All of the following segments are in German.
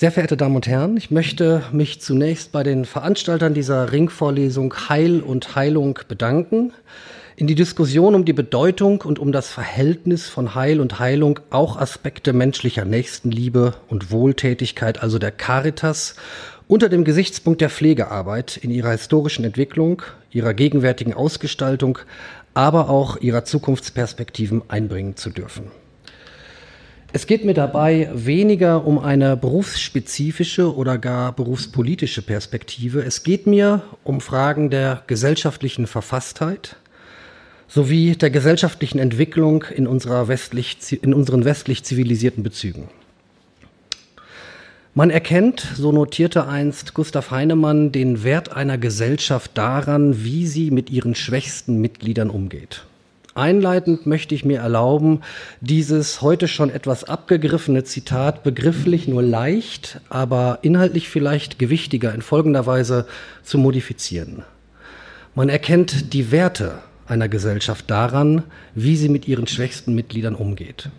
Sehr verehrte Damen und Herren, ich möchte mich zunächst bei den Veranstaltern dieser Ringvorlesung Heil und Heilung bedanken. In die Diskussion um die Bedeutung und um das Verhältnis von Heil und Heilung auch Aspekte menschlicher Nächstenliebe und Wohltätigkeit, also der Caritas, unter dem Gesichtspunkt der Pflegearbeit in ihrer historischen Entwicklung, ihrer gegenwärtigen Ausgestaltung, aber auch ihrer Zukunftsperspektiven einbringen zu dürfen. Es geht mir dabei weniger um eine berufsspezifische oder gar berufspolitische Perspektive. Es geht mir um Fragen der gesellschaftlichen Verfasstheit sowie der gesellschaftlichen Entwicklung in, unserer westlich, in unseren westlich zivilisierten Bezügen. Man erkennt, so notierte einst Gustav Heinemann, den Wert einer Gesellschaft daran, wie sie mit ihren schwächsten Mitgliedern umgeht. Einleitend möchte ich mir erlauben, dieses heute schon etwas abgegriffene Zitat begrifflich nur leicht, aber inhaltlich vielleicht gewichtiger in folgender Weise zu modifizieren. Man erkennt die Werte einer Gesellschaft daran, wie sie mit ihren schwächsten Mitgliedern umgeht.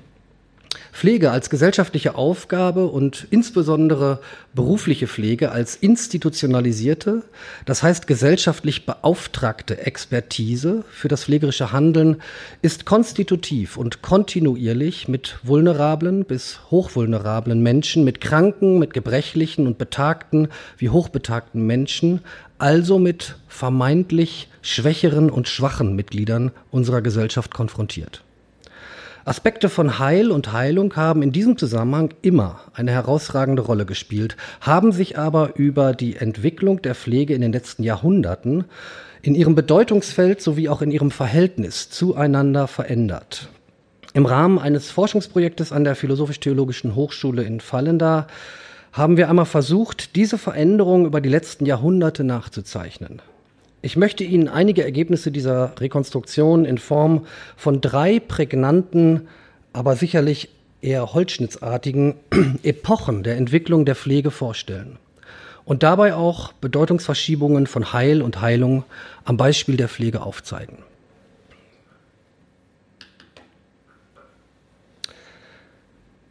Pflege als gesellschaftliche Aufgabe und insbesondere berufliche Pflege als institutionalisierte, das heißt gesellschaftlich beauftragte Expertise für das pflegerische Handeln ist konstitutiv und kontinuierlich mit vulnerablen bis hochvulnerablen Menschen, mit kranken, mit gebrechlichen und betagten wie hochbetagten Menschen, also mit vermeintlich schwächeren und schwachen Mitgliedern unserer Gesellschaft konfrontiert. Aspekte von Heil und Heilung haben in diesem Zusammenhang immer eine herausragende Rolle gespielt, haben sich aber über die Entwicklung der Pflege in den letzten Jahrhunderten in ihrem Bedeutungsfeld sowie auch in ihrem Verhältnis zueinander verändert. Im Rahmen eines Forschungsprojektes an der Philosophisch-Theologischen Hochschule in Fallenda haben wir einmal versucht, diese Veränderungen über die letzten Jahrhunderte nachzuzeichnen. Ich möchte Ihnen einige Ergebnisse dieser Rekonstruktion in Form von drei prägnanten, aber sicherlich eher holzschnittsartigen Epochen der Entwicklung der Pflege vorstellen und dabei auch Bedeutungsverschiebungen von Heil und Heilung am Beispiel der Pflege aufzeigen.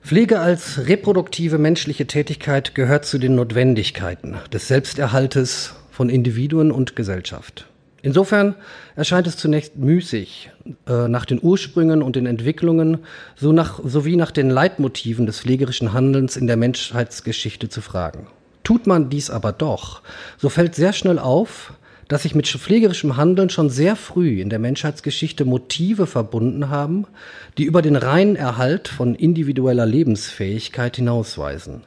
Pflege als reproduktive menschliche Tätigkeit gehört zu den Notwendigkeiten des Selbsterhaltes von Individuen und Gesellschaft. Insofern erscheint es zunächst müßig, äh, nach den Ursprüngen und den Entwicklungen so nach, sowie nach den Leitmotiven des pflegerischen Handelns in der Menschheitsgeschichte zu fragen. Tut man dies aber doch, so fällt sehr schnell auf, dass sich mit pflegerischem Handeln schon sehr früh in der Menschheitsgeschichte Motive verbunden haben, die über den reinen Erhalt von individueller Lebensfähigkeit hinausweisen.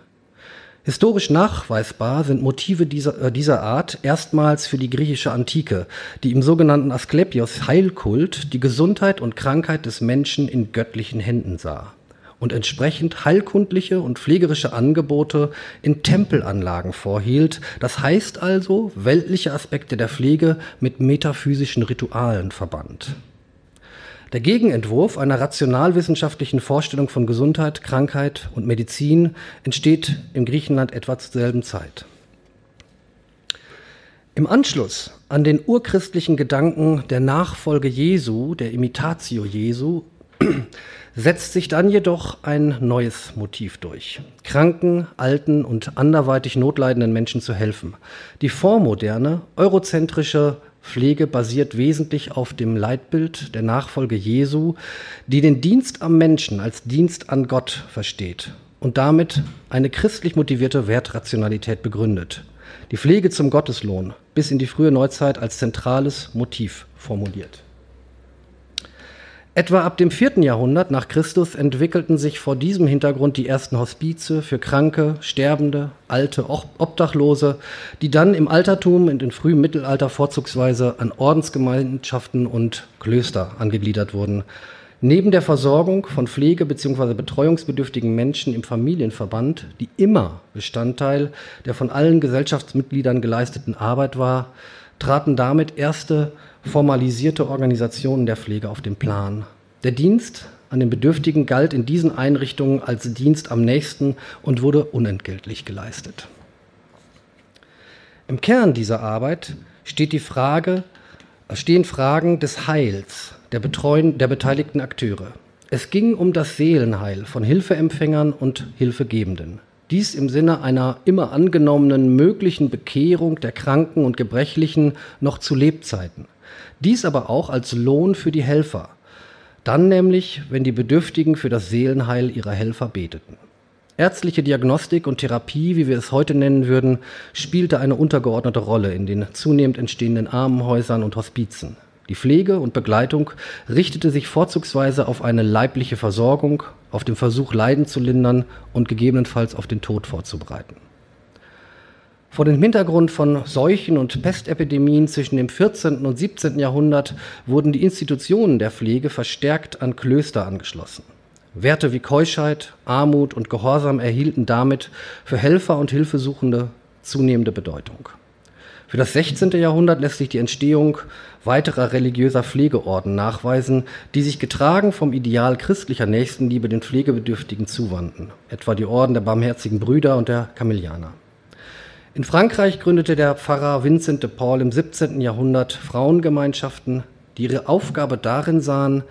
Historisch nachweisbar sind Motive dieser, äh, dieser Art erstmals für die griechische Antike, die im sogenannten Asklepios Heilkult die Gesundheit und Krankheit des Menschen in göttlichen Händen sah und entsprechend heilkundliche und pflegerische Angebote in Tempelanlagen vorhielt, das heißt also weltliche Aspekte der Pflege mit metaphysischen Ritualen verband. Der Gegenentwurf einer rationalwissenschaftlichen Vorstellung von Gesundheit, Krankheit und Medizin entsteht im Griechenland etwa zur selben Zeit. Im Anschluss an den urchristlichen Gedanken der Nachfolge Jesu, der Imitatio Jesu, setzt sich dann jedoch ein neues Motiv durch. Kranken, alten und anderweitig notleidenden Menschen zu helfen. Die vormoderne, eurozentrische Pflege basiert wesentlich auf dem Leitbild der Nachfolge Jesu, die den Dienst am Menschen als Dienst an Gott versteht und damit eine christlich motivierte Wertrationalität begründet. Die Pflege zum Gotteslohn bis in die frühe Neuzeit als zentrales Motiv formuliert. Etwa ab dem vierten Jahrhundert nach Christus entwickelten sich vor diesem Hintergrund die ersten Hospize für Kranke, Sterbende, Alte, Obdachlose, die dann im Altertum und im frühen Mittelalter vorzugsweise an Ordensgemeinschaften und Klöster angegliedert wurden. Neben der Versorgung von Pflege- bzw. betreuungsbedürftigen Menschen im Familienverband, die immer Bestandteil der von allen Gesellschaftsmitgliedern geleisteten Arbeit war, traten damit erste formalisierte Organisationen der Pflege auf den Plan. Der Dienst an den Bedürftigen galt in diesen Einrichtungen als Dienst am nächsten und wurde unentgeltlich geleistet. Im Kern dieser Arbeit steht die Frage, stehen Fragen des Heils der, Betreuen, der beteiligten Akteure. Es ging um das Seelenheil von Hilfeempfängern und Hilfegebenden. Dies im Sinne einer immer angenommenen möglichen Bekehrung der Kranken und Gebrechlichen noch zu Lebzeiten. Dies aber auch als Lohn für die Helfer. Dann nämlich, wenn die Bedürftigen für das Seelenheil ihrer Helfer beteten. Ärztliche Diagnostik und Therapie, wie wir es heute nennen würden, spielte eine untergeordnete Rolle in den zunehmend entstehenden Armenhäusern und Hospizen. Die Pflege und Begleitung richtete sich vorzugsweise auf eine leibliche Versorgung, auf den Versuch, Leiden zu lindern und gegebenenfalls auf den Tod vorzubereiten. Vor dem Hintergrund von Seuchen und Pestepidemien zwischen dem 14. und 17. Jahrhundert wurden die Institutionen der Pflege verstärkt an Klöster angeschlossen. Werte wie Keuschheit, Armut und Gehorsam erhielten damit für Helfer und Hilfesuchende zunehmende Bedeutung. Für das 16. Jahrhundert lässt sich die Entstehung weiterer religiöser Pflegeorden nachweisen, die sich getragen vom Ideal christlicher Nächstenliebe den Pflegebedürftigen zuwandten, etwa die Orden der Barmherzigen Brüder und der Kamillianer. In Frankreich gründete der Pfarrer Vincent de Paul im 17. Jahrhundert Frauengemeinschaften, die ihre Aufgabe darin sahen,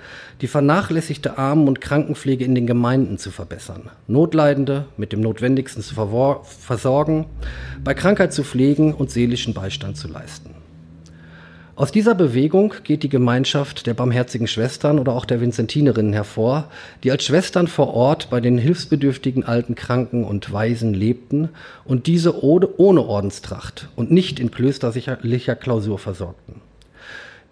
die vernachlässigte Armen- und Krankenpflege in den Gemeinden zu verbessern, Notleidende mit dem Notwendigsten zu versorgen, bei Krankheit zu pflegen und seelischen Beistand zu leisten. Aus dieser Bewegung geht die Gemeinschaft der barmherzigen Schwestern oder auch der Vinzentinerinnen hervor, die als Schwestern vor Ort bei den hilfsbedürftigen alten Kranken und Waisen lebten und diese ohne Ordenstracht und nicht in klösterlicher Klausur versorgten.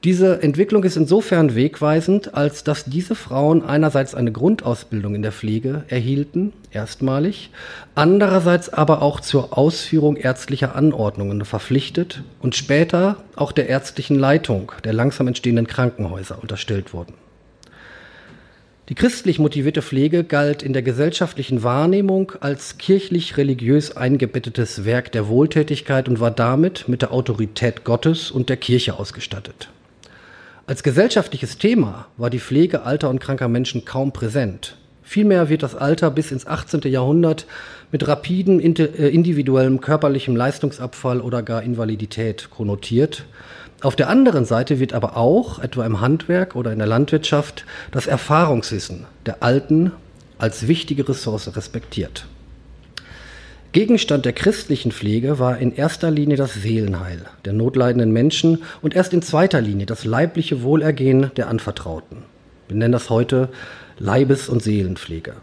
Diese Entwicklung ist insofern wegweisend, als dass diese Frauen einerseits eine Grundausbildung in der Pflege erhielten, erstmalig, andererseits aber auch zur Ausführung ärztlicher Anordnungen verpflichtet und später auch der ärztlichen Leitung der langsam entstehenden Krankenhäuser unterstellt wurden. Die christlich motivierte Pflege galt in der gesellschaftlichen Wahrnehmung als kirchlich-religiös eingebettetes Werk der Wohltätigkeit und war damit mit der Autorität Gottes und der Kirche ausgestattet. Als gesellschaftliches Thema war die Pflege alter und kranker Menschen kaum präsent. Vielmehr wird das Alter bis ins 18. Jahrhundert mit rapiden äh, individuellem körperlichem Leistungsabfall oder gar Invalidität konnotiert. Auf der anderen Seite wird aber auch, etwa im Handwerk oder in der Landwirtschaft, das Erfahrungswissen der Alten als wichtige Ressource respektiert. Gegenstand der christlichen Pflege war in erster Linie das Seelenheil der notleidenden Menschen und erst in zweiter Linie das leibliche Wohlergehen der Anvertrauten. Wir nennen das heute Leibes- und Seelenpflege.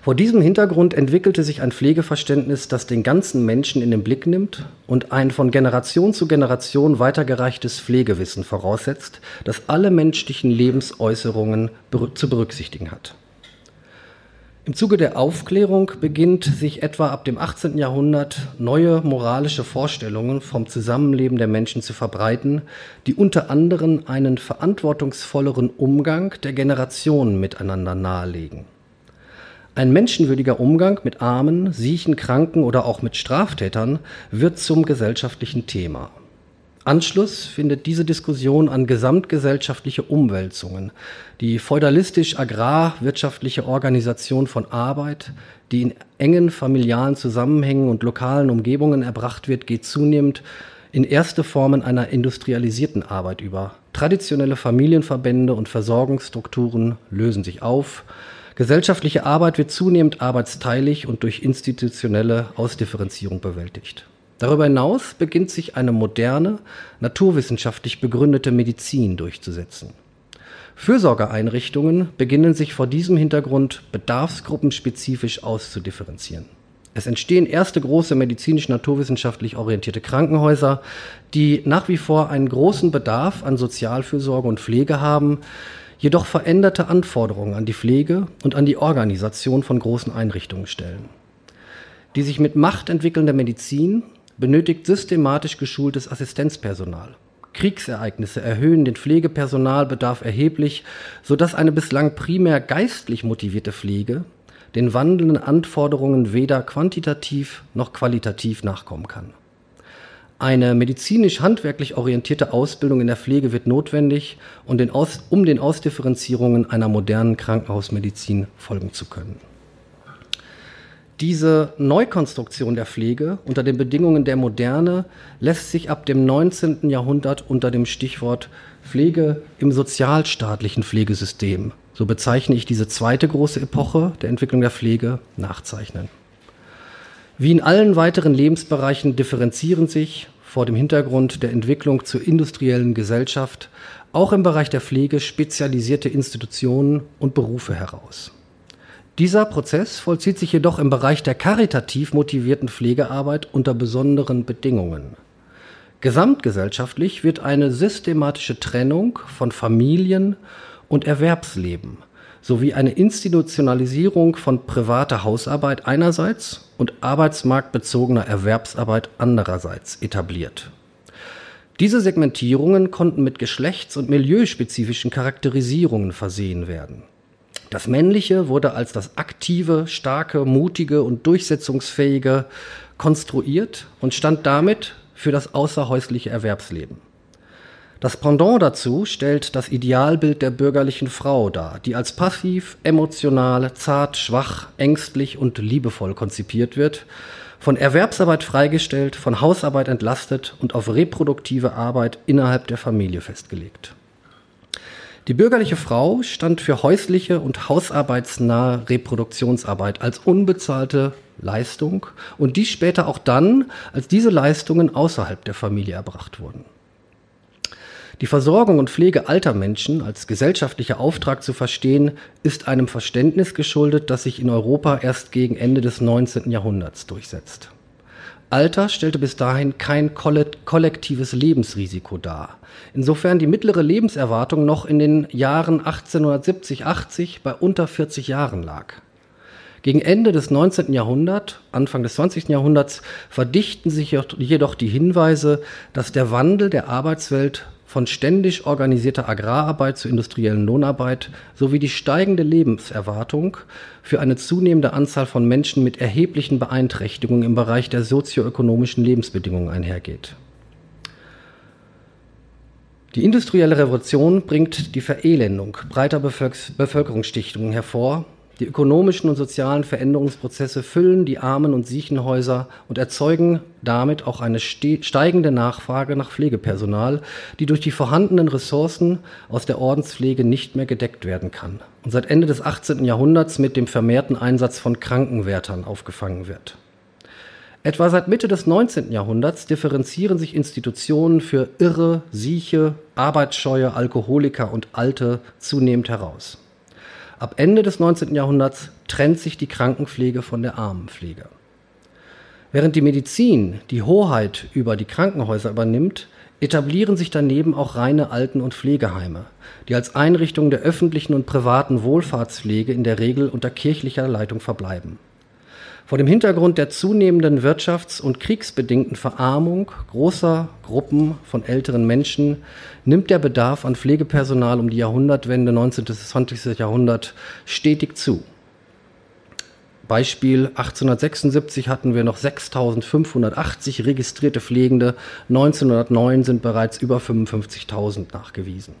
Vor diesem Hintergrund entwickelte sich ein Pflegeverständnis, das den ganzen Menschen in den Blick nimmt und ein von Generation zu Generation weitergereichtes Pflegewissen voraussetzt, das alle menschlichen Lebensäußerungen zu berücksichtigen hat. Im Zuge der Aufklärung beginnt sich etwa ab dem 18. Jahrhundert neue moralische Vorstellungen vom Zusammenleben der Menschen zu verbreiten, die unter anderem einen verantwortungsvolleren Umgang der Generationen miteinander nahelegen. Ein menschenwürdiger Umgang mit Armen, Siechen, Kranken oder auch mit Straftätern wird zum gesellschaftlichen Thema. Anschluss findet diese Diskussion an gesamtgesellschaftliche Umwälzungen, die feudalistisch-agrarwirtschaftliche Organisation von Arbeit, die in engen familialen Zusammenhängen und lokalen Umgebungen erbracht wird, geht zunehmend in erste Formen einer industrialisierten Arbeit über. Traditionelle Familienverbände und Versorgungsstrukturen lösen sich auf. Gesellschaftliche Arbeit wird zunehmend arbeitsteilig und durch institutionelle Ausdifferenzierung bewältigt. Darüber hinaus beginnt sich eine moderne, naturwissenschaftlich begründete Medizin durchzusetzen. Fürsorgeeinrichtungen beginnen sich vor diesem Hintergrund bedarfsgruppenspezifisch auszudifferenzieren. Es entstehen erste große medizinisch-naturwissenschaftlich orientierte Krankenhäuser, die nach wie vor einen großen Bedarf an Sozialfürsorge und Pflege haben, jedoch veränderte Anforderungen an die Pflege und an die Organisation von großen Einrichtungen stellen. Die sich mit Macht entwickelnde Medizin benötigt systematisch geschultes Assistenzpersonal. Kriegsereignisse erhöhen den Pflegepersonalbedarf erheblich, sodass eine bislang primär geistlich motivierte Pflege den wandelnden Anforderungen weder quantitativ noch qualitativ nachkommen kann. Eine medizinisch-handwerklich orientierte Ausbildung in der Pflege wird notwendig, um den, um den Ausdifferenzierungen einer modernen Krankenhausmedizin folgen zu können. Diese Neukonstruktion der Pflege unter den Bedingungen der Moderne lässt sich ab dem 19. Jahrhundert unter dem Stichwort Pflege im sozialstaatlichen Pflegesystem, so bezeichne ich diese zweite große Epoche der Entwicklung der Pflege, nachzeichnen. Wie in allen weiteren Lebensbereichen differenzieren sich vor dem Hintergrund der Entwicklung zur industriellen Gesellschaft auch im Bereich der Pflege spezialisierte Institutionen und Berufe heraus. Dieser Prozess vollzieht sich jedoch im Bereich der karitativ motivierten Pflegearbeit unter besonderen Bedingungen. Gesamtgesellschaftlich wird eine systematische Trennung von Familien und Erwerbsleben sowie eine Institutionalisierung von privater Hausarbeit einerseits und arbeitsmarktbezogener Erwerbsarbeit andererseits etabliert. Diese Segmentierungen konnten mit geschlechts- und milieuspezifischen Charakterisierungen versehen werden. Das Männliche wurde als das aktive, starke, mutige und durchsetzungsfähige konstruiert und stand damit für das außerhäusliche Erwerbsleben. Das Pendant dazu stellt das Idealbild der bürgerlichen Frau dar, die als passiv, emotional, zart, schwach, ängstlich und liebevoll konzipiert wird, von Erwerbsarbeit freigestellt, von Hausarbeit entlastet und auf reproduktive Arbeit innerhalb der Familie festgelegt. Die bürgerliche Frau stand für häusliche und hausarbeitsnahe Reproduktionsarbeit als unbezahlte Leistung und dies später auch dann, als diese Leistungen außerhalb der Familie erbracht wurden. Die Versorgung und Pflege alter Menschen als gesellschaftlicher Auftrag zu verstehen, ist einem Verständnis geschuldet, das sich in Europa erst gegen Ende des 19. Jahrhunderts durchsetzt. Alter stellte bis dahin kein kollektives Lebensrisiko dar. Insofern die mittlere Lebenserwartung noch in den Jahren 1870, 80 bei unter 40 Jahren lag. Gegen Ende des 19. Jahrhunderts, Anfang des 20. Jahrhunderts verdichten sich jedoch die Hinweise, dass der Wandel der Arbeitswelt von ständig organisierter Agrararbeit zur industriellen Lohnarbeit sowie die steigende Lebenserwartung für eine zunehmende Anzahl von Menschen mit erheblichen Beeinträchtigungen im Bereich der sozioökonomischen Lebensbedingungen einhergeht. Die industrielle Revolution bringt die Verelendung breiter Bevölkerungsstichtungen hervor die ökonomischen und sozialen Veränderungsprozesse füllen die Armen- und Siechenhäuser und erzeugen damit auch eine steigende Nachfrage nach Pflegepersonal, die durch die vorhandenen Ressourcen aus der Ordenspflege nicht mehr gedeckt werden kann und seit Ende des 18. Jahrhunderts mit dem vermehrten Einsatz von Krankenwärtern aufgefangen wird. Etwa seit Mitte des 19. Jahrhunderts differenzieren sich Institutionen für Irre, Sieche, Arbeitsscheue, Alkoholiker und Alte zunehmend heraus. Ab Ende des 19. Jahrhunderts trennt sich die Krankenpflege von der Armenpflege. Während die Medizin die Hoheit über die Krankenhäuser übernimmt, etablieren sich daneben auch reine Alten- und Pflegeheime, die als Einrichtungen der öffentlichen und privaten Wohlfahrtspflege in der Regel unter kirchlicher Leitung verbleiben. Vor dem Hintergrund der zunehmenden wirtschafts- und kriegsbedingten Verarmung großer Gruppen von älteren Menschen nimmt der Bedarf an Pflegepersonal um die Jahrhundertwende 19. bis 20. Jahrhundert stetig zu. Beispiel 1876 hatten wir noch 6.580 registrierte Pflegende, 1909 sind bereits über 55.000 nachgewiesen.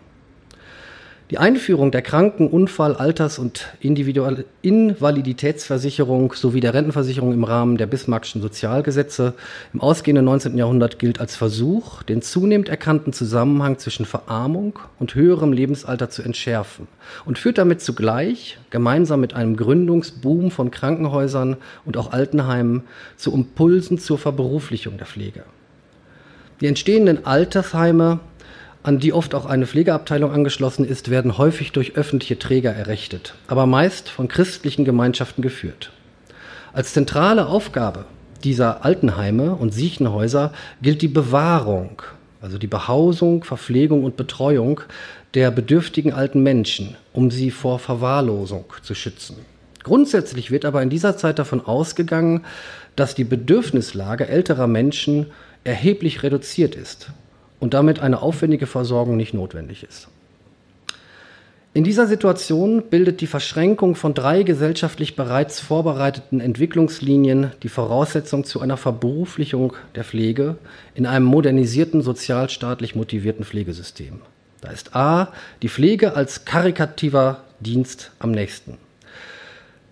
Die Einführung der Kranken-, Unfall-, Alters- und Invaliditätsversicherung sowie der Rentenversicherung im Rahmen der Bismarckschen Sozialgesetze im ausgehenden 19. Jahrhundert gilt als Versuch, den zunehmend erkannten Zusammenhang zwischen Verarmung und höherem Lebensalter zu entschärfen und führt damit zugleich, gemeinsam mit einem Gründungsboom von Krankenhäusern und auch Altenheimen, zu Impulsen zur Verberuflichung der Pflege. Die entstehenden Altersheime an die oft auch eine Pflegeabteilung angeschlossen ist, werden häufig durch öffentliche Träger errichtet, aber meist von christlichen Gemeinschaften geführt. Als zentrale Aufgabe dieser Altenheime und Siechenhäuser gilt die Bewahrung, also die Behausung, Verpflegung und Betreuung der bedürftigen alten Menschen, um sie vor Verwahrlosung zu schützen. Grundsätzlich wird aber in dieser Zeit davon ausgegangen, dass die Bedürfnislage älterer Menschen erheblich reduziert ist und damit eine aufwendige Versorgung nicht notwendig ist. In dieser Situation bildet die Verschränkung von drei gesellschaftlich bereits vorbereiteten Entwicklungslinien die Voraussetzung zu einer Verberuflichung der Pflege in einem modernisierten, sozialstaatlich motivierten Pflegesystem. Da ist A, die Pflege als karikativer Dienst am nächsten.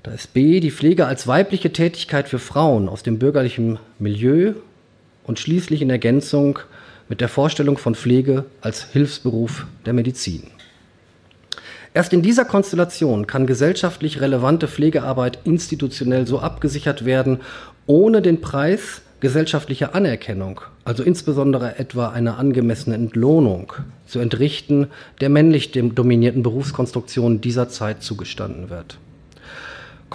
Da ist B, die Pflege als weibliche Tätigkeit für Frauen aus dem bürgerlichen Milieu und schließlich in Ergänzung mit der Vorstellung von Pflege als Hilfsberuf der Medizin. Erst in dieser Konstellation kann gesellschaftlich relevante Pflegearbeit institutionell so abgesichert werden ohne den Preis gesellschaftlicher Anerkennung, also insbesondere etwa eine angemessene Entlohnung, zu entrichten, der männlich dominierten Berufskonstruktion dieser Zeit zugestanden wird.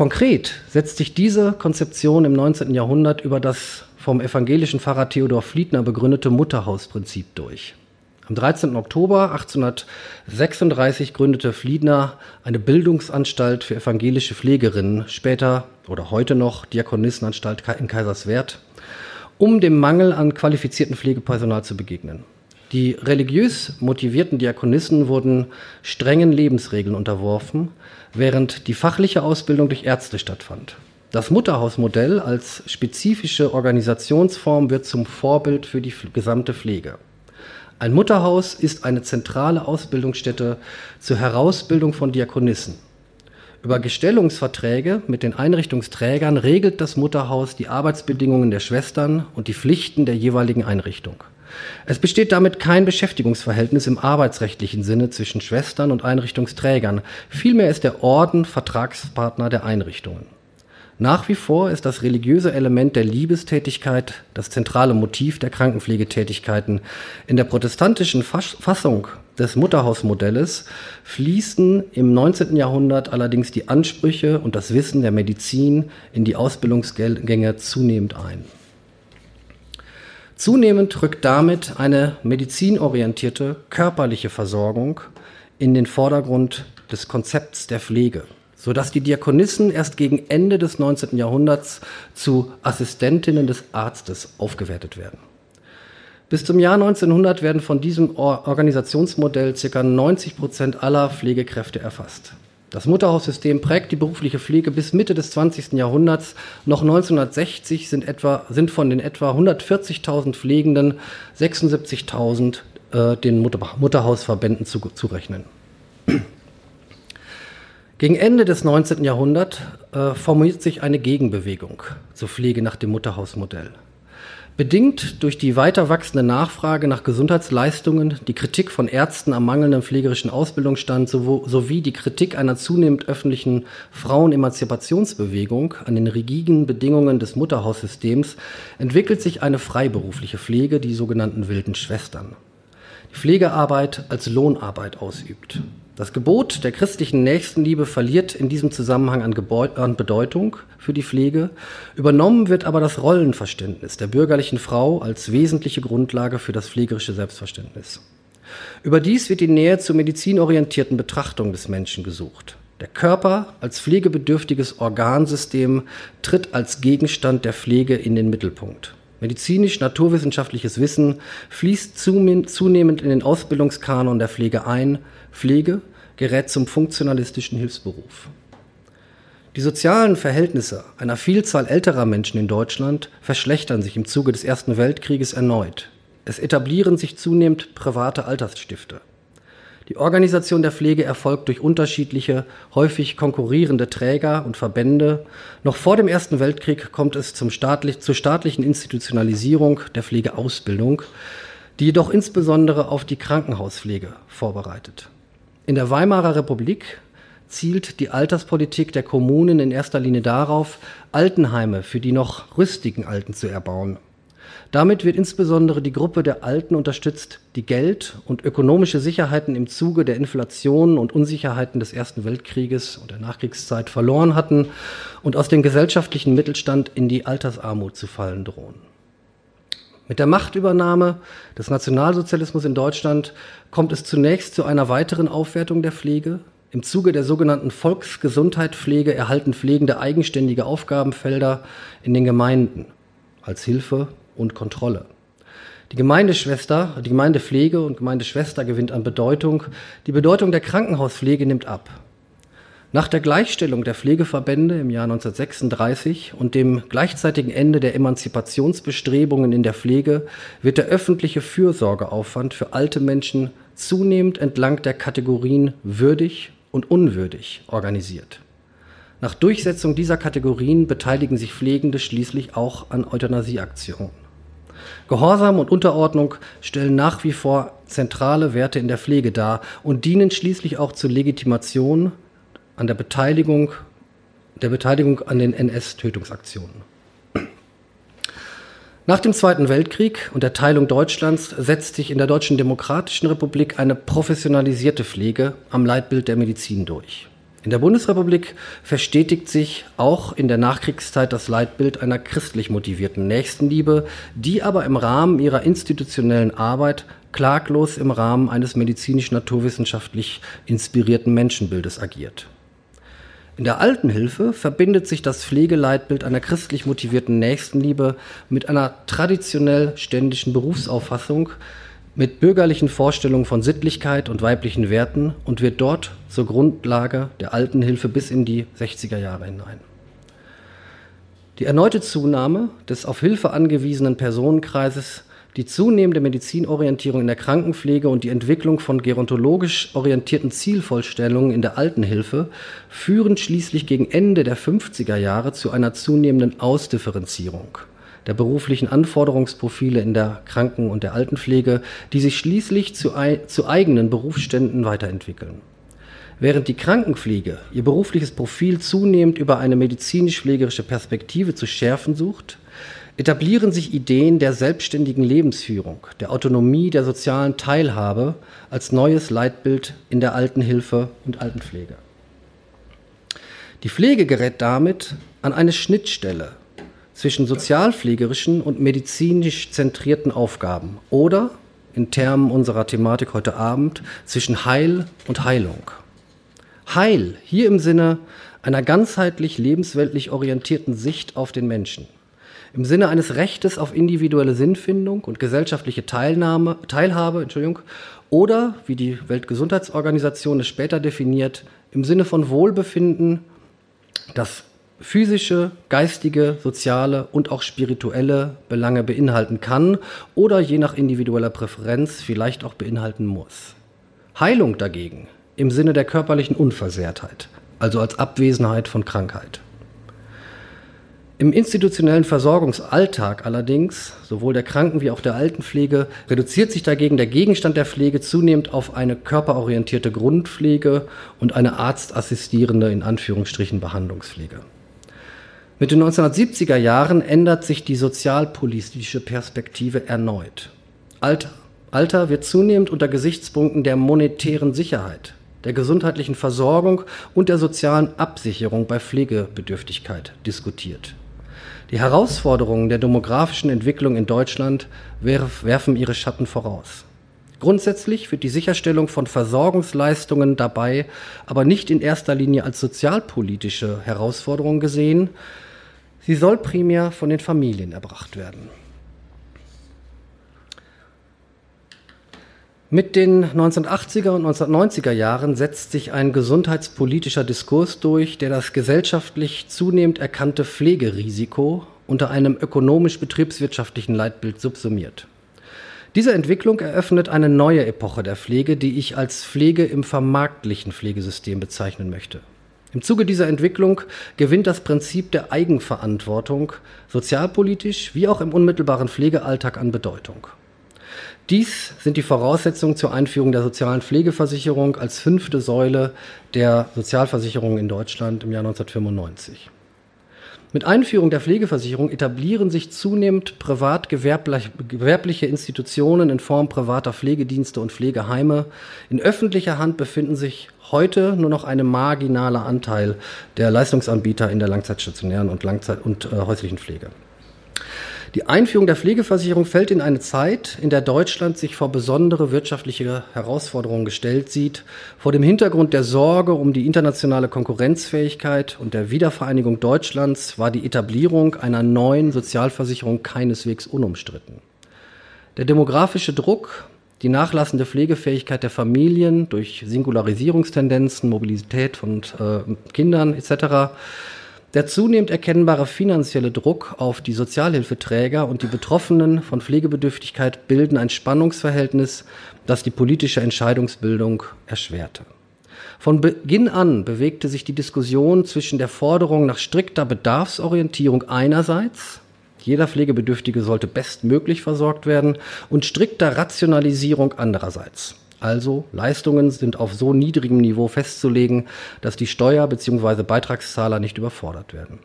Konkret setzt sich diese Konzeption im 19. Jahrhundert über das vom evangelischen Pfarrer Theodor Fliedner begründete Mutterhausprinzip durch. Am 13. Oktober 1836 gründete Fliedner eine Bildungsanstalt für evangelische Pflegerinnen, später oder heute noch Diakonissenanstalt in Kaiserswerth, um dem Mangel an qualifizierten Pflegepersonal zu begegnen. Die religiös motivierten Diakonissen wurden strengen Lebensregeln unterworfen, während die fachliche Ausbildung durch Ärzte stattfand. Das Mutterhausmodell als spezifische Organisationsform wird zum Vorbild für die gesamte Pflege. Ein Mutterhaus ist eine zentrale Ausbildungsstätte zur Herausbildung von Diakonissen. Über Gestellungsverträge mit den Einrichtungsträgern regelt das Mutterhaus die Arbeitsbedingungen der Schwestern und die Pflichten der jeweiligen Einrichtung. Es besteht damit kein Beschäftigungsverhältnis im arbeitsrechtlichen Sinne zwischen Schwestern und Einrichtungsträgern. Vielmehr ist der Orden Vertragspartner der Einrichtungen. Nach wie vor ist das religiöse Element der Liebestätigkeit das zentrale Motiv der Krankenpflegetätigkeiten. In der protestantischen Fassung des Mutterhausmodells fließen im 19. Jahrhundert allerdings die Ansprüche und das Wissen der Medizin in die Ausbildungsgänge zunehmend ein. Zunehmend rückt damit eine medizinorientierte körperliche Versorgung in den Vordergrund des Konzepts der Pflege, sodass die Diakonissen erst gegen Ende des 19. Jahrhunderts zu Assistentinnen des Arztes aufgewertet werden. Bis zum Jahr 1900 werden von diesem Organisationsmodell ca. 90 Prozent aller Pflegekräfte erfasst. Das Mutterhaussystem prägt die berufliche Pflege bis Mitte des 20. Jahrhunderts. Noch 1960 sind, etwa, sind von den etwa 140.000 Pflegenden 76.000 äh, den Mutter Mutterhausverbänden zu, zu rechnen. Gegen Ende des 19. Jahrhunderts äh, formiert sich eine Gegenbewegung zur Pflege nach dem Mutterhausmodell. Bedingt durch die weiter wachsende Nachfrage nach Gesundheitsleistungen, die Kritik von Ärzten am mangelnden pflegerischen Ausbildungsstand sowie die Kritik einer zunehmend öffentlichen Frauenemanzipationsbewegung an den rigiden Bedingungen des Mutterhaussystems entwickelt sich eine freiberufliche Pflege, die sogenannten wilden Schwestern. Die Pflegearbeit als Lohnarbeit ausübt. Das Gebot der christlichen Nächstenliebe verliert in diesem Zusammenhang an, an, Bedeutung für die Pflege. Übernommen wird aber das Rollenverständnis der bürgerlichen Frau als wesentliche Grundlage für das pflegerische Selbstverständnis. Überdies wird die Nähe zur medizinorientierten Betrachtung des Menschen gesucht. Der Körper als pflegebedürftiges Organsystem tritt als Gegenstand der Pflege in den Mittelpunkt. Medizinisch-naturwissenschaftliches Wissen fließt zunehmend in den Ausbildungskanon der Pflege ein, Pflege gerät zum funktionalistischen Hilfsberuf. Die sozialen Verhältnisse einer Vielzahl älterer Menschen in Deutschland verschlechtern sich im Zuge des Ersten Weltkrieges erneut. Es etablieren sich zunehmend private Altersstifte. Die Organisation der Pflege erfolgt durch unterschiedliche, häufig konkurrierende Träger und Verbände. Noch vor dem Ersten Weltkrieg kommt es zum staatlich, zur staatlichen Institutionalisierung der Pflegeausbildung, die jedoch insbesondere auf die Krankenhauspflege vorbereitet. In der Weimarer Republik zielt die Alterspolitik der Kommunen in erster Linie darauf, Altenheime für die noch rüstigen Alten zu erbauen. Damit wird insbesondere die Gruppe der Alten unterstützt, die Geld und ökonomische Sicherheiten im Zuge der Inflation und Unsicherheiten des Ersten Weltkrieges und der Nachkriegszeit verloren hatten und aus dem gesellschaftlichen Mittelstand in die Altersarmut zu fallen drohen. Mit der Machtübernahme des Nationalsozialismus in Deutschland kommt es zunächst zu einer weiteren Aufwertung der Pflege. Im Zuge der sogenannten Volksgesundheitspflege erhalten Pflegende eigenständige Aufgabenfelder in den Gemeinden als Hilfe und Kontrolle. Die Gemeindeschwester, die Gemeindepflege und Gemeindeschwester gewinnt an Bedeutung. Die Bedeutung der Krankenhauspflege nimmt ab. Nach der Gleichstellung der Pflegeverbände im Jahr 1936 und dem gleichzeitigen Ende der Emanzipationsbestrebungen in der Pflege wird der öffentliche Fürsorgeaufwand für alte Menschen zunehmend entlang der Kategorien würdig und unwürdig organisiert. Nach Durchsetzung dieser Kategorien beteiligen sich Pflegende schließlich auch an Euthanasieaktionen. Gehorsam und Unterordnung stellen nach wie vor zentrale Werte in der Pflege dar und dienen schließlich auch zur Legitimation an der Beteiligung, der Beteiligung an den NS-Tötungsaktionen. Nach dem Zweiten Weltkrieg und der Teilung Deutschlands setzt sich in der Deutschen Demokratischen Republik eine professionalisierte Pflege am Leitbild der Medizin durch. In der Bundesrepublik verstetigt sich auch in der Nachkriegszeit das Leitbild einer christlich motivierten Nächstenliebe, die aber im Rahmen ihrer institutionellen Arbeit klaglos im Rahmen eines medizinisch-naturwissenschaftlich inspirierten Menschenbildes agiert. In der Altenhilfe verbindet sich das Pflegeleitbild einer christlich motivierten Nächstenliebe mit einer traditionell ständischen Berufsauffassung, mit bürgerlichen Vorstellungen von Sittlichkeit und weiblichen Werten und wird dort zur Grundlage der Altenhilfe bis in die 60er Jahre hinein. Die erneute Zunahme des auf Hilfe angewiesenen Personenkreises die zunehmende Medizinorientierung in der Krankenpflege und die Entwicklung von gerontologisch orientierten Zielvollstellungen in der Altenhilfe führen schließlich gegen Ende der 50er Jahre zu einer zunehmenden Ausdifferenzierung der beruflichen Anforderungsprofile in der Kranken- und der Altenpflege, die sich schließlich zu, zu eigenen Berufsständen weiterentwickeln. Während die Krankenpflege ihr berufliches Profil zunehmend über eine medizinisch-pflegerische Perspektive zu schärfen sucht, etablieren sich Ideen der selbstständigen Lebensführung, der Autonomie, der sozialen Teilhabe als neues Leitbild in der Altenhilfe und Altenpflege. Die Pflege gerät damit an eine Schnittstelle zwischen sozialpflegerischen und medizinisch zentrierten Aufgaben oder, in Termen unserer Thematik heute Abend, zwischen Heil und Heilung. Heil hier im Sinne einer ganzheitlich lebensweltlich orientierten Sicht auf den Menschen – im Sinne eines Rechtes auf individuelle Sinnfindung und gesellschaftliche Teilnahme, Teilhabe Entschuldigung, oder, wie die Weltgesundheitsorganisation es später definiert, im Sinne von Wohlbefinden, das physische, geistige, soziale und auch spirituelle Belange beinhalten kann oder je nach individueller Präferenz vielleicht auch beinhalten muss. Heilung dagegen im Sinne der körperlichen Unversehrtheit, also als Abwesenheit von Krankheit. Im institutionellen Versorgungsalltag allerdings, sowohl der Kranken- wie auch der Altenpflege, reduziert sich dagegen der Gegenstand der Pflege zunehmend auf eine körperorientierte Grundpflege und eine arztassistierende, in Anführungsstrichen, Behandlungspflege. Mit den 1970er Jahren ändert sich die sozialpolitische Perspektive erneut. Alter. Alter wird zunehmend unter Gesichtspunkten der monetären Sicherheit, der gesundheitlichen Versorgung und der sozialen Absicherung bei Pflegebedürftigkeit diskutiert. Die Herausforderungen der demografischen Entwicklung in Deutschland werfen ihre Schatten voraus. Grundsätzlich wird die Sicherstellung von Versorgungsleistungen dabei aber nicht in erster Linie als sozialpolitische Herausforderung gesehen, sie soll primär von den Familien erbracht werden. Mit den 1980er und 1990er Jahren setzt sich ein gesundheitspolitischer Diskurs durch, der das gesellschaftlich zunehmend erkannte Pflegerisiko unter einem ökonomisch-betriebswirtschaftlichen Leitbild subsumiert. Diese Entwicklung eröffnet eine neue Epoche der Pflege, die ich als Pflege im vermarktlichen Pflegesystem bezeichnen möchte. Im Zuge dieser Entwicklung gewinnt das Prinzip der Eigenverantwortung sozialpolitisch wie auch im unmittelbaren Pflegealltag an Bedeutung. Dies sind die Voraussetzungen zur Einführung der sozialen Pflegeversicherung als fünfte Säule der Sozialversicherung in Deutschland im Jahr 1995. Mit Einführung der Pflegeversicherung etablieren sich zunehmend privat-gewerbliche Institutionen in Form privater Pflegedienste und Pflegeheime. In öffentlicher Hand befinden sich heute nur noch ein marginaler Anteil der Leistungsanbieter in der langzeitstationären und, Langzeit und äh, häuslichen Pflege. Die Einführung der Pflegeversicherung fällt in eine Zeit, in der Deutschland sich vor besondere wirtschaftliche Herausforderungen gestellt sieht. Vor dem Hintergrund der Sorge um die internationale Konkurrenzfähigkeit und der Wiedervereinigung Deutschlands war die Etablierung einer neuen Sozialversicherung keineswegs unumstritten. Der demografische Druck, die nachlassende Pflegefähigkeit der Familien durch Singularisierungstendenzen, Mobilität von äh, Kindern etc., der zunehmend erkennbare finanzielle Druck auf die Sozialhilfeträger und die Betroffenen von Pflegebedürftigkeit bilden ein Spannungsverhältnis, das die politische Entscheidungsbildung erschwerte. Von Beginn an bewegte sich die Diskussion zwischen der Forderung nach strikter Bedarfsorientierung einerseits, jeder Pflegebedürftige sollte bestmöglich versorgt werden, und strikter Rationalisierung andererseits. Also Leistungen sind auf so niedrigem Niveau festzulegen, dass die Steuer- bzw. Beitragszahler nicht überfordert werden.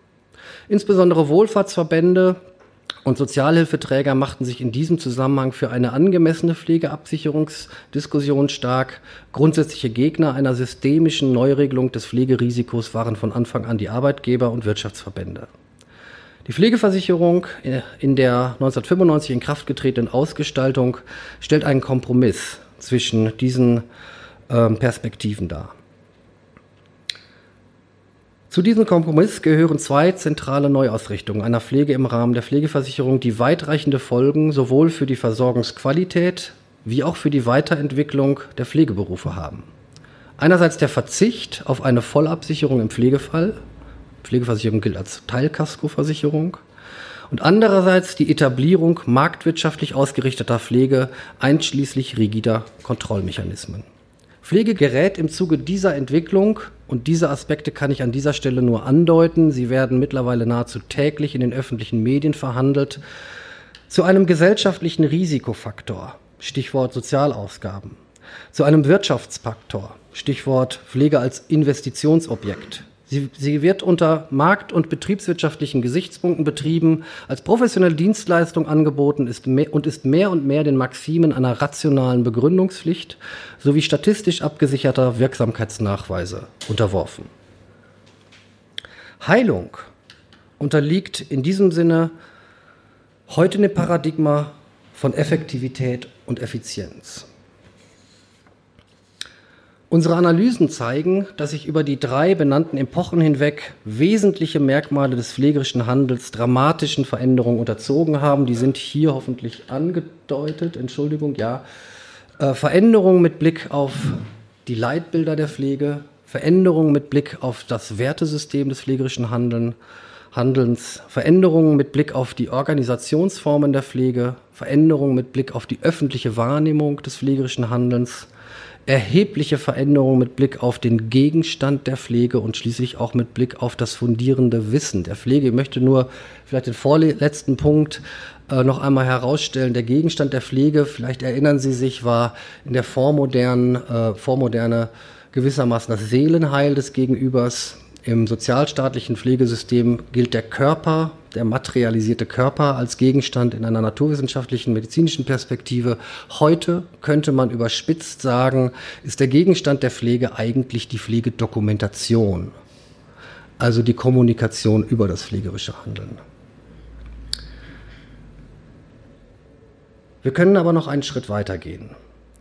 Insbesondere Wohlfahrtsverbände und Sozialhilfeträger machten sich in diesem Zusammenhang für eine angemessene Pflegeabsicherungsdiskussion stark. Grundsätzliche Gegner einer systemischen Neuregelung des Pflegerisikos waren von Anfang an die Arbeitgeber und Wirtschaftsverbände. Die Pflegeversicherung in der 1995 in Kraft getretenen Ausgestaltung stellt einen Kompromiss zwischen diesen ähm, Perspektiven dar. Zu diesem Kompromiss gehören zwei zentrale Neuausrichtungen einer Pflege im Rahmen der Pflegeversicherung, die weitreichende Folgen sowohl für die Versorgungsqualität wie auch für die Weiterentwicklung der Pflegeberufe haben. Einerseits der Verzicht auf eine Vollabsicherung im Pflegefall, Pflegeversicherung gilt als Teilkaskoversicherung. Und andererseits die Etablierung marktwirtschaftlich ausgerichteter Pflege einschließlich rigider Kontrollmechanismen. Pflege gerät im Zuge dieser Entwicklung, und diese Aspekte kann ich an dieser Stelle nur andeuten, sie werden mittlerweile nahezu täglich in den öffentlichen Medien verhandelt, zu einem gesellschaftlichen Risikofaktor, Stichwort Sozialausgaben, zu einem Wirtschaftsfaktor, Stichwort Pflege als Investitionsobjekt, Sie, sie, wird unter markt- und betriebswirtschaftlichen Gesichtspunkten betrieben, als professionelle Dienstleistung angeboten ist mehr, und ist mehr und mehr den Maximen einer rationalen Begründungspflicht sowie statistisch abgesicherter Wirksamkeitsnachweise unterworfen. Heilung unterliegt in diesem Sinne heute dem Paradigma von Effektivität und Effizienz. Unsere Analysen zeigen, dass sich über die drei benannten Epochen hinweg wesentliche Merkmale des pflegerischen Handels dramatischen Veränderungen unterzogen haben. Die sind hier hoffentlich angedeutet. Entschuldigung, ja. Äh, Veränderungen mit Blick auf die Leitbilder der Pflege, Veränderungen mit Blick auf das Wertesystem des pflegerischen Handeln, Handelns, Veränderungen mit Blick auf die Organisationsformen der Pflege, Veränderungen mit Blick auf die öffentliche Wahrnehmung des pflegerischen Handelns, erhebliche Veränderungen mit Blick auf den Gegenstand der Pflege und schließlich auch mit Blick auf das fundierende Wissen der Pflege. Ich möchte nur vielleicht den vorletzten Punkt äh, noch einmal herausstellen. Der Gegenstand der Pflege, vielleicht erinnern Sie sich, war in der vormodernen, äh, Vormoderne gewissermaßen das Seelenheil des Gegenübers. Im sozialstaatlichen Pflegesystem gilt der Körper, der materialisierte Körper als Gegenstand in einer naturwissenschaftlichen, medizinischen Perspektive. Heute könnte man überspitzt sagen, ist der Gegenstand der Pflege eigentlich die Pflegedokumentation, also die Kommunikation über das pflegerische Handeln. Wir können aber noch einen Schritt weiter gehen.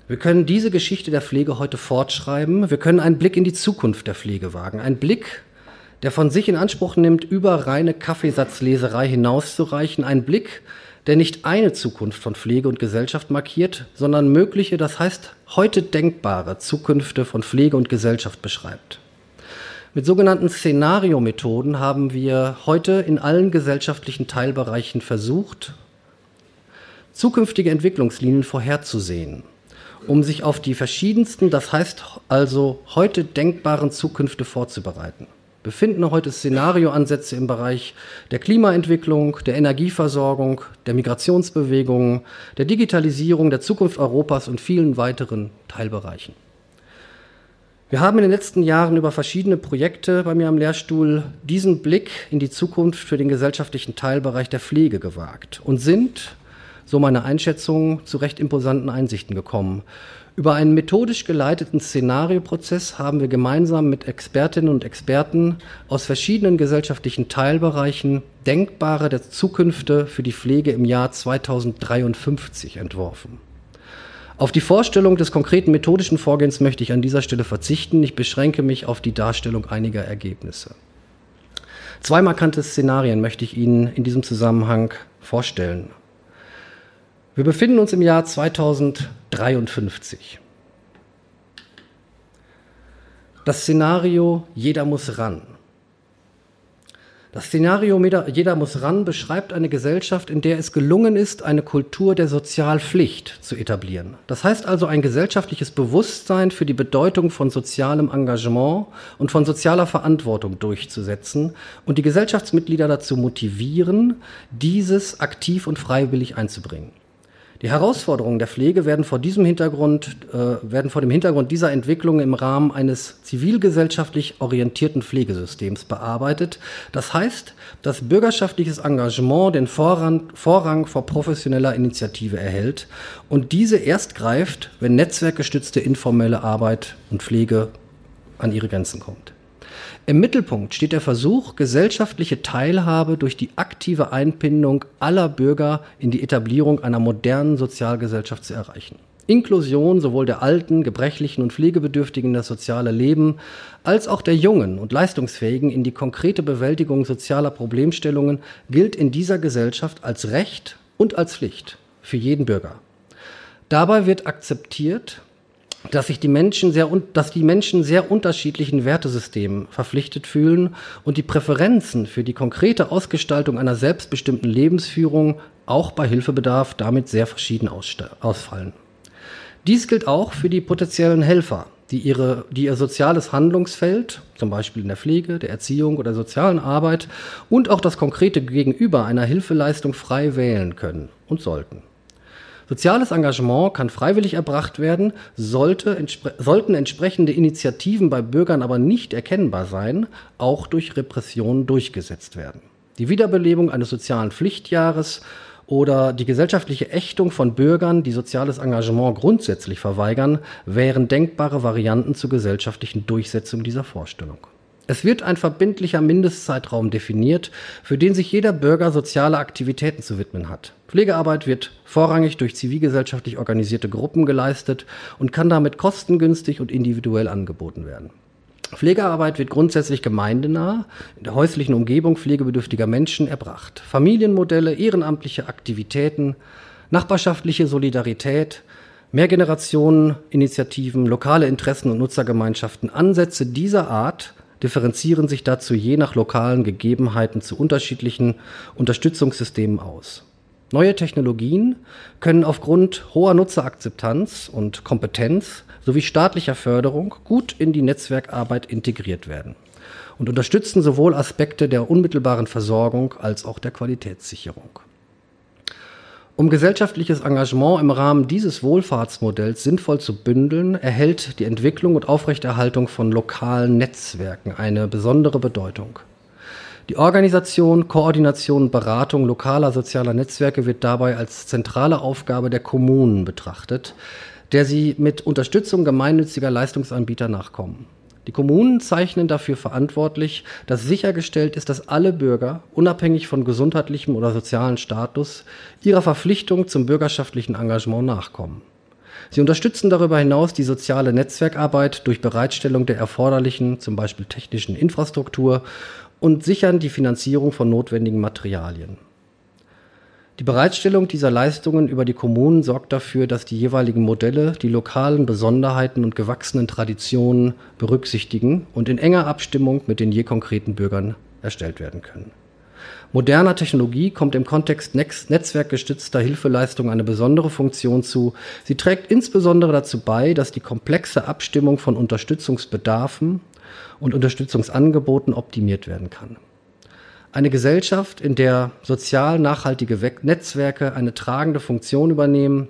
Wir können diese Geschichte der Pflege heute fortschreiben. Wir können einen Blick in die Zukunft der Pflege wagen. Ein Blick der von sich in Anspruch nimmt, über reine Kaffeesatzleserei hinauszureichen, ein Blick, der nicht eine Zukunft von Pflege und Gesellschaft markiert, sondern mögliche, das heißt heute denkbare Zukünfte von Pflege und Gesellschaft beschreibt. Mit sogenannten Szenariomethoden haben wir heute in allen gesellschaftlichen Teilbereichen versucht, zukünftige Entwicklungslinien vorherzusehen, um sich auf die verschiedensten, das heißt also heute denkbaren Zukünfte vorzubereiten befinden heute Szenarioansätze im Bereich der Klimaentwicklung, der Energieversorgung, der Migrationsbewegungen, der Digitalisierung, der Zukunft Europas und vielen weiteren Teilbereichen. Wir haben in den letzten Jahren über verschiedene Projekte bei mir am Lehrstuhl diesen Blick in die Zukunft für den gesellschaftlichen Teilbereich der Pflege gewagt und sind, so meine Einschätzung, zu recht imposanten Einsichten gekommen über einen methodisch geleiteten Szenarioprozess haben wir gemeinsam mit Expertinnen und Experten aus verschiedenen gesellschaftlichen Teilbereichen denkbare der Zukünfte für die Pflege im Jahr 2053 entworfen. Auf die Vorstellung des konkreten methodischen Vorgehens möchte ich an dieser Stelle verzichten. Ich beschränke mich auf die Darstellung einiger Ergebnisse. Zwei markante Szenarien möchte ich Ihnen in diesem Zusammenhang vorstellen. Wir befinden uns im Jahr 2053. Das Szenario Jeder muss ran das Szenario Jeder muss ran beschreibt eine Gesellschaft, in der es gelungen ist, eine Kultur der Sozialpflicht zu etablieren. Das heißt also ein gesellschaftliches Bewusstsein für die Bedeutung von sozialem Engagement und von sozialer Verantwortung durchzusetzen und die Gesellschaftsmitglieder dazu motivieren, dieses aktiv und freiwillig einzubringen. Die Herausforderungen der Pflege werden vor diesem Hintergrund, äh, werden vor dem Hintergrund dieser Entwicklung im Rahmen eines zivilgesellschaftlich orientierten Pflegesystems bearbeitet. Das heißt, dass bürgerschaftliches Engagement den Vorrang, Vorrang vor professioneller Initiative erhält und diese erst greift, wenn netzwerkgestützte informelle Arbeit und Pflege an ihre Grenzen kommt. Im Mittelpunkt steht der Versuch, gesellschaftliche Teilhabe durch die aktive Einbindung aller Bürger in die Etablierung einer modernen Sozialgesellschaft zu erreichen. Inklusion sowohl der Alten, Gebrechlichen und Pflegebedürftigen in das soziale Leben als auch der Jungen und Leistungsfähigen in die konkrete Bewältigung sozialer Problemstellungen gilt in dieser Gesellschaft als Recht und als Pflicht für jeden Bürger. Dabei wird akzeptiert, dass sich die Menschen sehr, dass die Menschen sehr unterschiedlichen Wertesystemen verpflichtet fühlen und die Präferenzen für die konkrete Ausgestaltung einer selbstbestimmten Lebensführung auch bei Hilfebedarf damit sehr verschieden ausfallen. Dies gilt auch für die potenziellen Helfer, die, ihre, die ihr soziales Handlungsfeld, zum Beispiel in der Pflege, der Erziehung oder sozialen Arbeit und auch das konkrete Gegenüber einer Hilfeleistung frei wählen können und sollten. Soziales Engagement kann freiwillig erbracht werden, sollte, entspre sollten entsprechende Initiativen bei Bürgern aber nicht erkennbar sein, auch durch Repressionen durchgesetzt werden. Die Wiederbelebung eines sozialen Pflichtjahres oder die gesellschaftliche Ächtung von Bürgern, die soziales Engagement grundsätzlich verweigern, wären denkbare Varianten zur gesellschaftlichen Durchsetzung dieser Vorstellung. Es wird ein verbindlicher Mindestzeitraum definiert, für den sich jeder Bürger soziale Aktivitäten zu widmen hat. Pflegearbeit wird vorrangig durch zivilgesellschaftlich organisierte Gruppen geleistet und kann damit kostengünstig und individuell angeboten werden. Pflegearbeit wird grundsätzlich gemeindenah in der häuslichen Umgebung pflegebedürftiger Menschen erbracht. Familienmodelle, ehrenamtliche Aktivitäten, nachbarschaftliche Solidarität, Mehrgenerationen-Initiativen, lokale Interessen und Nutzergemeinschaften, Ansätze dieser Art differenzieren sich dazu je nach lokalen Gegebenheiten zu unterschiedlichen Unterstützungssystemen aus. Neue Technologien können aufgrund hoher Nutzerakzeptanz und Kompetenz sowie staatlicher Förderung gut in die Netzwerkarbeit integriert werden und unterstützen sowohl Aspekte der unmittelbaren Versorgung als auch der Qualitätssicherung. Um gesellschaftliches Engagement im Rahmen dieses Wohlfahrtsmodells sinnvoll zu bündeln, erhält die Entwicklung und Aufrechterhaltung von lokalen Netzwerken eine besondere Bedeutung. Die Organisation, Koordination und Beratung lokaler sozialer Netzwerke wird dabei als zentrale Aufgabe der Kommunen betrachtet, der sie mit Unterstützung gemeinnütziger Leistungsanbieter nachkommen. Die Kommunen zeichnen dafür verantwortlich, dass sichergestellt ist, dass alle Bürger, unabhängig von gesundheitlichem oder sozialen Status, ihrer Verpflichtung zum bürgerschaftlichen Engagement nachkommen. Sie unterstützen darüber hinaus die soziale Netzwerkarbeit durch Bereitstellung der erforderlichen, zum Beispiel technischen Infrastruktur und sichern die Finanzierung von notwendigen Materialien. Die Bereitstellung dieser Leistungen über die Kommunen sorgt dafür, dass die jeweiligen Modelle die lokalen Besonderheiten und gewachsenen Traditionen berücksichtigen und in enger Abstimmung mit den je konkreten Bürgern erstellt werden können. Moderner Technologie kommt im Kontext netzwerkgestützter Hilfeleistung eine besondere Funktion zu. Sie trägt insbesondere dazu bei, dass die komplexe Abstimmung von Unterstützungsbedarfen und Unterstützungsangeboten optimiert werden kann. Eine Gesellschaft, in der sozial nachhaltige Netzwerke eine tragende Funktion übernehmen,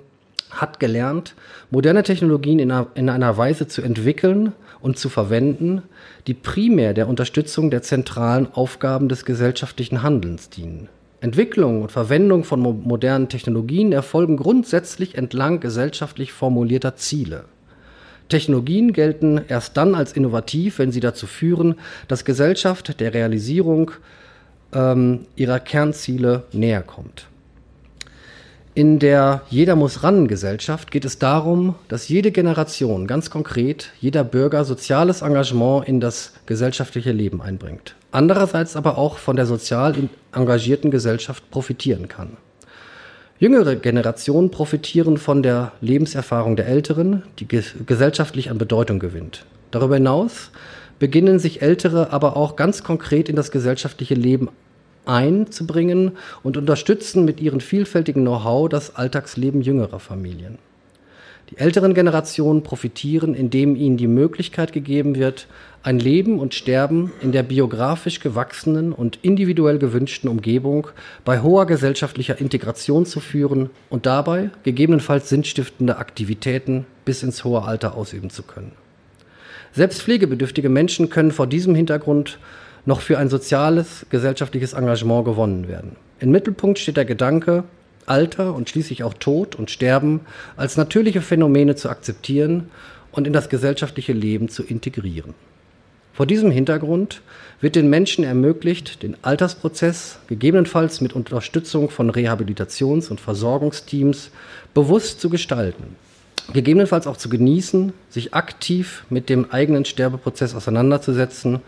hat gelernt, moderne Technologien in einer, in einer, Weise zu entwickeln und zu verwenden, die primär der Unterstützung der zentralen Aufgaben des gesellschaftlichen Handelns dienen. Entwicklung und Verwendung von mo modernen Technologien erfolgen grundsätzlich entlang gesellschaftlich formulierter Ziele. Technologien gelten erst dann als innovativ, wenn sie dazu führen, dass Gesellschaft der Realisierung ähm, ihrer Kernziele näher kommt. In der Jeder muss ran Gesellschaft geht es darum, dass jede Generation, ganz konkret jeder Bürger, soziales Engagement in das gesellschaftliche Leben einbringt. Andererseits aber auch von der sozial engagierten Gesellschaft profitieren kann. Jüngere Generationen profitieren von der Lebenserfahrung der Älteren, die gesellschaftlich an Bedeutung gewinnt. Darüber hinaus beginnen sich Ältere aber auch ganz konkret in das gesellschaftliche Leben einzubringen und unterstützen mit ihrem vielfältigen Know-how das Alltagsleben jüngerer Familien. Die älteren Generationen profitieren, indem ihnen die Möglichkeit gegeben wird, ein Leben und Sterben in der biografisch gewachsenen und individuell gewünschten Umgebung bei hoher gesellschaftlicher Integration zu führen und dabei gegebenenfalls sinnstiftende Aktivitäten bis ins hohe Alter ausüben zu können. Selbst pflegebedürftige Menschen können vor diesem Hintergrund noch für ein soziales, gesellschaftliches Engagement gewonnen werden. Im Mittelpunkt steht der Gedanke, Alter und schließlich auch Tod und Sterben als natürliche Phänomene zu akzeptieren und in das gesellschaftliche Leben zu integrieren. Vor diesem Hintergrund wird den Menschen ermöglicht, den Altersprozess gegebenenfalls mit Unterstützung von Rehabilitations- und Versorgungsteams bewusst zu gestalten, gegebenenfalls auch zu genießen, sich aktiv mit dem eigenen Sterbeprozess auseinanderzusetzen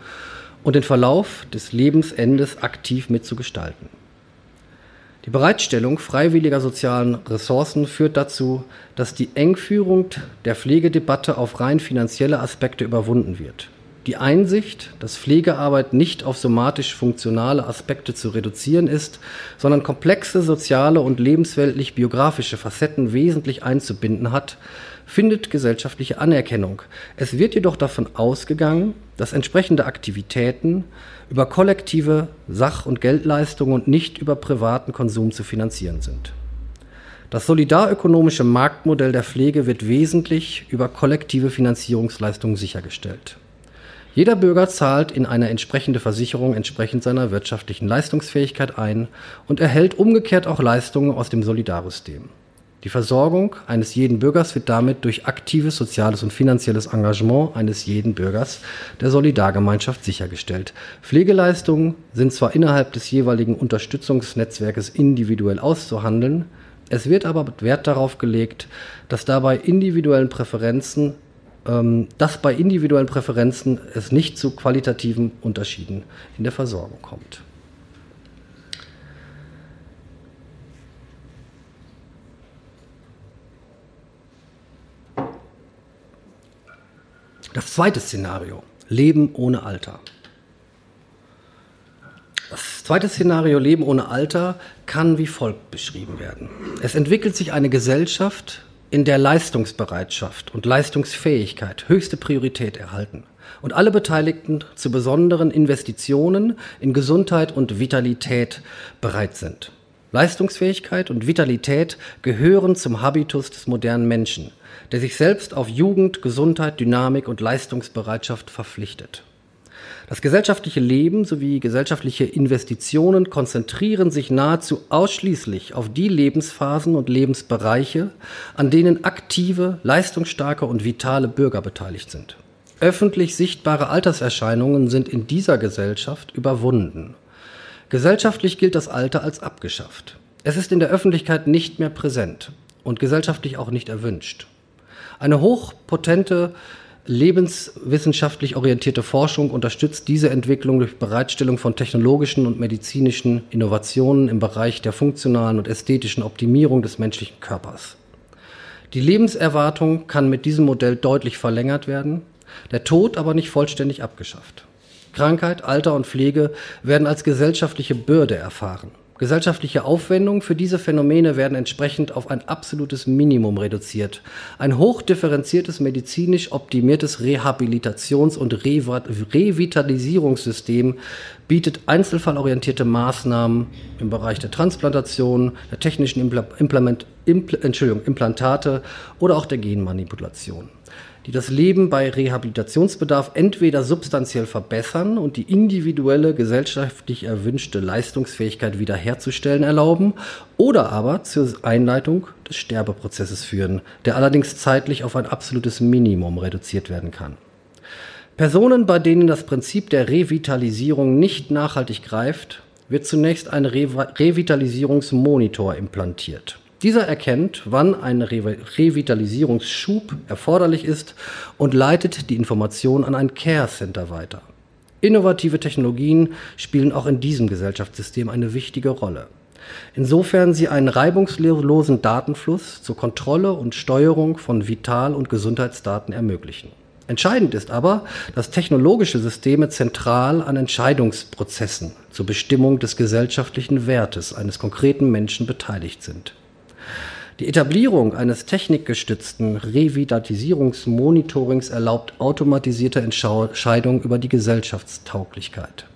und den Verlauf des Lebensendes aktiv mitzugestalten. Die Bereitstellung freiwilliger sozialen Ressourcen führt dazu, dass die Engführung der Pflegedebatte auf rein finanzielle Aspekte überwunden wird. Die Einsicht, dass Pflegearbeit nicht auf somatisch funktionale Aspekte zu reduzieren ist, sondern komplexe soziale und lebensweltlich biografische Facetten wesentlich einzubinden hat, findet gesellschaftliche Anerkennung. Es wird jedoch davon ausgegangen, dass entsprechende Aktivitäten über kollektive Sach- und Geldleistungen und nicht über privaten Konsum zu finanzieren sind. Das solidarökonomische Marktmodell der Pflege wird wesentlich über kollektive Finanzierungsleistungen sichergestellt. Jeder Bürger zahlt in eine entsprechende Versicherung entsprechend seiner wirtschaftlichen Leistungsfähigkeit ein und erhält umgekehrt auch Leistungen aus dem Solidarsystem. Die Versorgung eines jeden Bürgers wird damit durch aktives soziales und finanzielles Engagement eines jeden Bürgers der Solidargemeinschaft sichergestellt. Pflegeleistungen sind zwar innerhalb des jeweiligen Unterstützungsnetzwerkes individuell auszuhandeln, es wird aber Wert darauf gelegt, dass dabei individuellen Präferenzen ähm, dass bei individuellen Präferenzen es nicht zu qualitativen Unterschieden in der Versorgung kommt. Das zweite Szenario, Leben ohne Alter. Das zweite Szenario, Leben ohne Alter, kann wie folgt beschrieben werden. Es entwickelt sich eine Gesellschaft, in der Leistungsbereitschaft und Leistungsfähigkeit höchste Priorität erhalten und alle Beteiligten zu besonderen Investitionen in Gesundheit und Vitalität bereit sind. Leistungsfähigkeit und Vitalität gehören zum Habitus des modernen Menschen, der sich selbst auf Jugend, Gesundheit, Dynamik und Leistungsbereitschaft verpflichtet. Das gesellschaftliche Leben sowie gesellschaftliche Investitionen konzentrieren sich nahezu ausschließlich auf die Lebensphasen und Lebensbereiche, an denen aktive, leistungsstarke und vitale Bürger beteiligt sind. Öffentlich sichtbare Alterserscheinungen sind in dieser Gesellschaft überwunden. Gesellschaftlich gilt das Alter als abgeschafft. Es ist in der Öffentlichkeit nicht mehr präsent und gesellschaftlich auch nicht erwünscht. Eine hochpotente lebenswissenschaftlich orientierte Forschung unterstützt diese Entwicklung durch Bereitstellung von technologischen und medizinischen Innovationen im Bereich der funktionalen und ästhetischen Optimierung des menschlichen Körpers. Die Lebenserwartung kann mit diesem Modell deutlich verlängert werden, der Tod aber nicht vollständig abgeschafft. Krankheit, Alter und Pflege werden als gesellschaftliche Bürde erfahren. Gesellschaftliche Aufwendungen für diese Phänomene werden entsprechend auf ein absolutes Minimum reduziert. Ein hochdifferenziertes medizinisch optimiertes Rehabilitations- und Revitalisierungssystem bietet einzelfallorientierte Maßnahmen im Bereich der Transplantation, der technischen Implement, Impl Implantate oder auch der Genmanipulation die das Leben bei Rehabilitationsbedarf entweder substanziell verbessern und die individuelle gesellschaftlich erwünschte Leistungsfähigkeit wiederherzustellen erlauben oder aber zur Einleitung des Sterbeprozesses führen, der allerdings zeitlich auf ein absolutes Minimum reduziert werden kann. Personen, bei denen das Prinzip der Revitalisierung nicht nachhaltig greift, wird zunächst ein Re Revitalisierungsmonitor implantiert. Dieser erkennt, wann ein Re Revitalisierungsschub erforderlich ist und leitet die Information an ein Care Center weiter. Innovative Technologien spielen auch in diesem Gesellschaftssystem eine wichtige Rolle. Insofern sie einen reibungslosen Datenfluss zur Kontrolle und Steuerung von Vital- und Gesundheitsdaten ermöglichen. Entscheidend ist aber, dass technologische Systeme zentral an Entscheidungsprozessen zur Bestimmung des gesellschaftlichen Wertes eines konkreten Menschen beteiligt sind. Die Etablierung eines technikgestützten Revitalisierungsmonitorings erlaubt automatisierte Entscheidungen über die Gesellschaftstauglichkeit.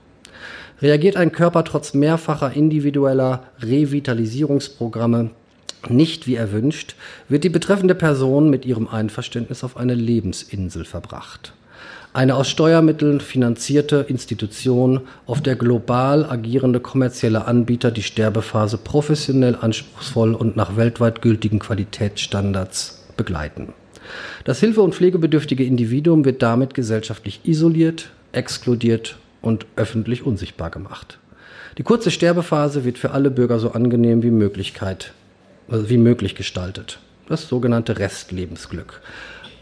Reagiert ein Körper trotz mehrfacher individueller Revitalisierungsprogramme nicht wie erwünscht, wird die betreffende Person mit ihrem Einverständnis auf eine Lebensinsel verbracht. Eine aus Steuermitteln finanzierte Institution, auf der global agierende kommerzielle Anbieter die Sterbephase professionell anspruchsvoll und nach weltweit gültigen Qualitätsstandards begleiten. Das hilfe- und pflegebedürftige Individuum wird damit gesellschaftlich isoliert, exkludiert und öffentlich unsichtbar gemacht. Die kurze Sterbephase wird für alle Bürger so angenehm wie Möglichkeit, also wie möglich gestaltet. Das sogenannte Restlebensglück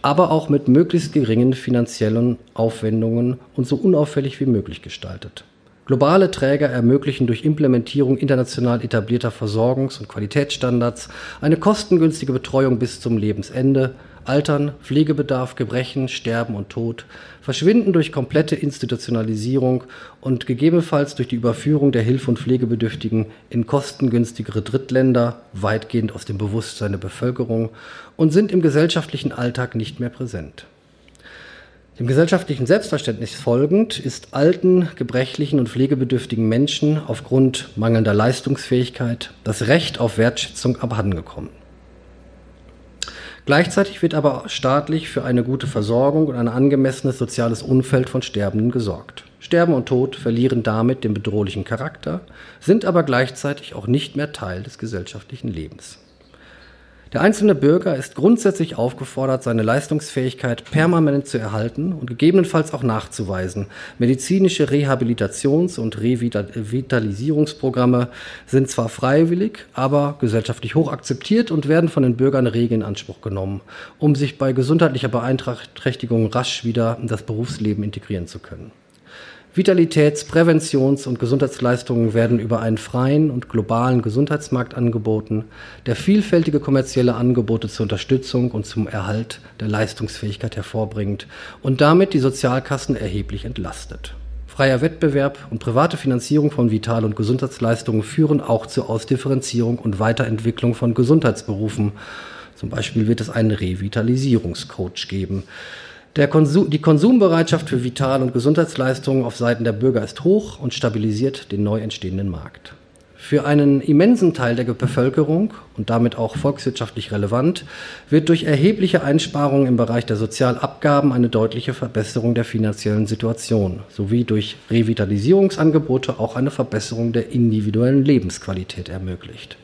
aber auch mit möglichst geringen finanziellen Aufwendungen und so unauffällig wie möglich gestaltet. Globale Träger ermöglichen durch Implementierung international etablierter Versorgungs- und Qualitätsstandards eine kostengünstige Betreuung bis zum Lebensende, Altern, Pflegebedarf, Gebrechen, Sterben und Tod, Verschwinden durch komplette Institutionalisierung und gegebenenfalls durch die Überführung der Hilfe- und Pflegebedürftigen in kostengünstigere Drittländer, weitgehend aus dem Bewusstsein der Bevölkerung und sind im gesellschaftlichen Alltag nicht mehr präsent. Dem gesellschaftlichen Selbstverständnis folgend ist alten, gebrechlichen und pflegebedürftigen Menschen aufgrund mangelnder Leistungsfähigkeit das Recht auf Wertschätzung abhandengekommen. Gleichzeitig wird aber staatlich für eine gute Versorgung und ein angemessenes soziales Umfeld von Sterbenden gesorgt. Sterben und Tod verlieren damit den bedrohlichen Charakter, sind aber gleichzeitig auch nicht mehr Teil des gesellschaftlichen Lebens. Der einzelne Bürger ist grundsätzlich aufgefordert, seine Leistungsfähigkeit permanent zu erhalten und gegebenenfalls auch nachzuweisen. Medizinische Rehabilitations- und Revitalisierungsprogramme sind zwar freiwillig, aber gesellschaftlich hoch akzeptiert und werden von den Bürgern rege in Anspruch genommen, um sich bei gesundheitlicher Beeinträchtigung rasch wieder in das Berufsleben integrieren zu können. Vitalitäts-, Präventions- und Gesundheitsleistungen werden über einen freien und globalen Gesundheitsmarkt angeboten, der vielfältige kommerzielle Angebote zur Unterstützung und zum Erhalt der Leistungsfähigkeit hervorbringt und damit die Sozialkassen erheblich entlastet. Freier Wettbewerb und private Finanzierung von Vital- und Gesundheitsleistungen führen auch zur Ausdifferenzierung und Weiterentwicklung von Gesundheitsberufen. Zum Beispiel wird es einen Revitalisierungscoach geben Konsum, die Konsumbereitschaft für Vital- und Gesundheitsleistungen auf Seiten der Bürger ist hoch und stabilisiert den neu entstehenden Markt. Für einen immensen Teil der Bevölkerung und damit auch volkswirtschaftlich relevant wird durch erhebliche Einsparungen im Bereich der Sozialabgaben eine deutliche Verbesserung der finanziellen Situation sowie durch Revitalisierungsangebote auch eine Verbesserung der individuellen Lebensqualität ermöglicht.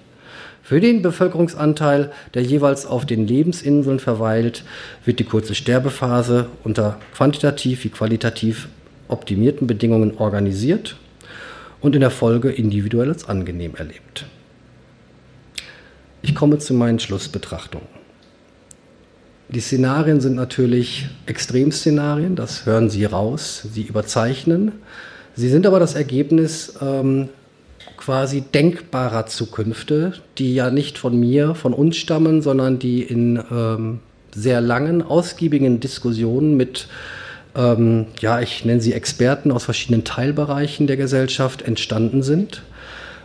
Für den Bevölkerungsanteil, der jeweils auf den Lebensinseln verweilt, wird die kurze Sterbephase unter quantitativ wie qualitativ optimierten Bedingungen organisiert und in der Folge individuell als angenehm erlebt. Ich komme zu meinen Schlussbetrachtungen. Die Szenarien sind natürlich Extremszenarien, das hören Sie raus, sie überzeichnen. Sie sind aber das Ergebnis ähm, quasi denkbarer Zukünfte, die ja nicht von mir, von uns stammen, sondern die in ähm, sehr langen, ausgiebigen Diskussionen mit, ähm, ja, ich nenne sie Experten aus verschiedenen Teilbereichen der Gesellschaft entstanden sind.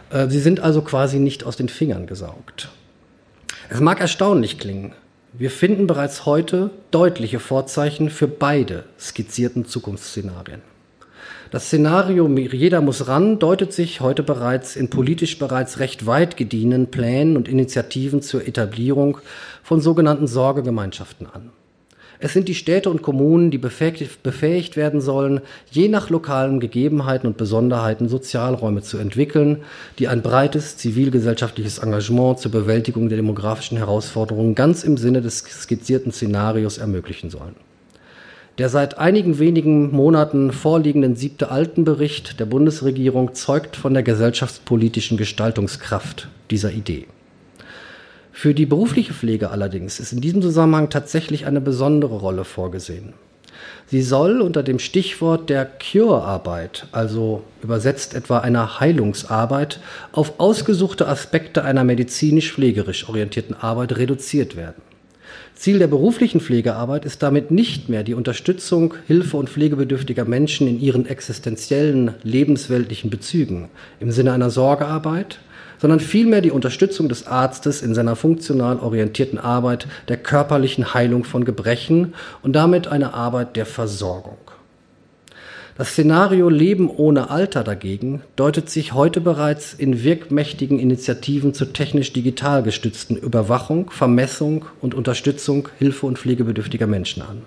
Äh, sie sind also quasi nicht aus den Fingern gesaugt. Es mag erstaunlich klingen. Wir finden bereits heute deutliche Vorzeichen für beide skizzierten Zukunftsszenarien. Das Szenario Jeder muss ran deutet sich heute bereits in politisch bereits recht weit gediehenen Plänen und Initiativen zur Etablierung von sogenannten Sorgegemeinschaften an. Es sind die Städte und Kommunen, die befähigt werden sollen, je nach lokalen Gegebenheiten und Besonderheiten Sozialräume zu entwickeln, die ein breites zivilgesellschaftliches Engagement zur Bewältigung der demografischen Herausforderungen ganz im Sinne des skizzierten Szenarios ermöglichen sollen. Der seit einigen wenigen Monaten vorliegenden siebte Altenbericht der Bundesregierung zeugt von der gesellschaftspolitischen Gestaltungskraft dieser Idee. Für die berufliche Pflege allerdings ist in diesem Zusammenhang tatsächlich eine besondere Rolle vorgesehen. Sie soll unter dem Stichwort der Cure-Arbeit, also übersetzt etwa einer Heilungsarbeit, auf ausgesuchte Aspekte einer medizinisch-pflegerisch orientierten Arbeit reduziert werden. Ziel der beruflichen Pflegearbeit ist damit nicht mehr die Unterstützung hilfe- und pflegebedürftiger Menschen in ihren existenziellen lebensweltlichen Bezügen im Sinne einer Sorgearbeit, sondern vielmehr die Unterstützung des Arztes in seiner funktional orientierten Arbeit der körperlichen Heilung von Gebrechen und damit eine Arbeit der Versorgung. Das Szenario Leben ohne Alter dagegen deutet sich heute bereits in wirkmächtigen Initiativen zur technisch-digital gestützten Überwachung, Vermessung und Unterstützung hilfe- und pflegebedürftiger Menschen an.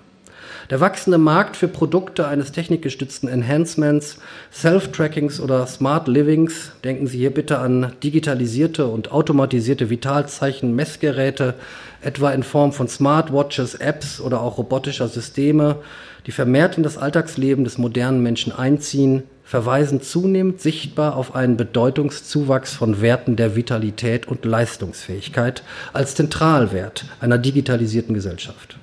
Der wachsende Markt für Produkte eines technikgestützten Enhancements, Self-Trackings oder Smart Livings, denken Sie hier bitte an digitalisierte und automatisierte Vitalzeichen, Messgeräte, etwa in Form von Smartwatches, Apps oder auch robotischer Systeme, die vermehrt in das Alltagsleben des modernen Menschen einziehen, verweisen zunehmend sichtbar auf einen Bedeutungszuwachs von Werten der Vitalität und Leistungsfähigkeit als Zentralwert einer digitalisierten Gesellschaft.